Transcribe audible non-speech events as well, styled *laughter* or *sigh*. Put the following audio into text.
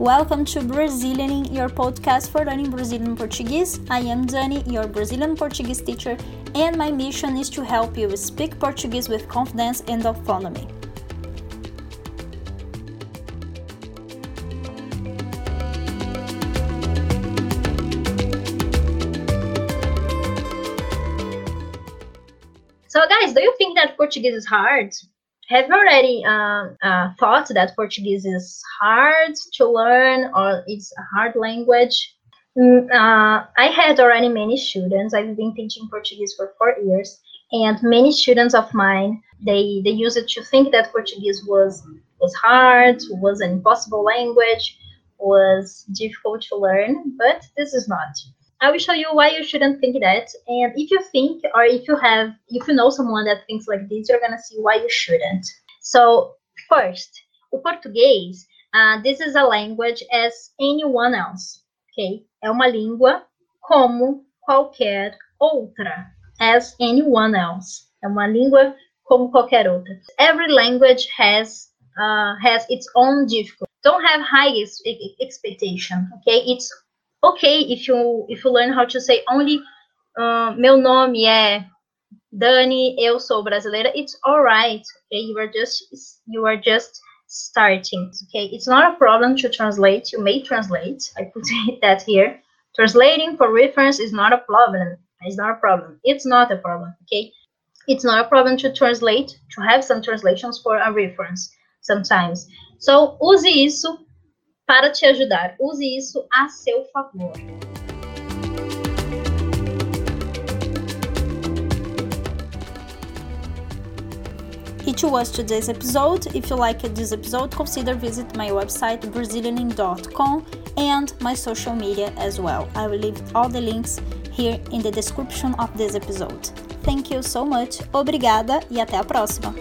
Welcome to Brazilianing, your podcast for learning Brazilian Portuguese. I am Dani, your Brazilian Portuguese teacher, and my mission is to help you speak Portuguese with confidence and autonomy. So, guys, do you think that Portuguese is hard? Have you already uh, uh, thought that Portuguese is hard to learn or it's a hard language? Mm, uh, I had already many students. I've been teaching Portuguese for four years, and many students of mine they they used it to think that Portuguese was was hard, was an impossible language, was difficult to learn, but this is not. I will show you why you shouldn't think that. And if you think, or if you have, if you know someone that thinks like this, you're gonna see why you shouldn't. So, first, o português, uh, this is a language as anyone else, okay? É uma língua como qualquer outra, as anyone else. É uma língua como qualquer outra. Every language has uh, has its own difficulty. Don't have high expectation, okay? It's okay if you if you learn how to say only uh, meu nome é Dani, eu sou brasileira. It's alright. Okay, you are just you are just starting. Okay, it's not a problem to translate. You may translate. I put *laughs* that here. Translating for reference is not a problem. It's not a problem. It's not a problem. Okay, it's not a problem to translate. To have some translations for a reference sometimes. So use isso para te ajudar. Use isso a seu favor. It was today's episode. If you liked this episode, consider visit my website brazilianing.com and my social media as well. I will leave all the links here in the description of this episode. Thank you so much. Obrigada e até a próxima.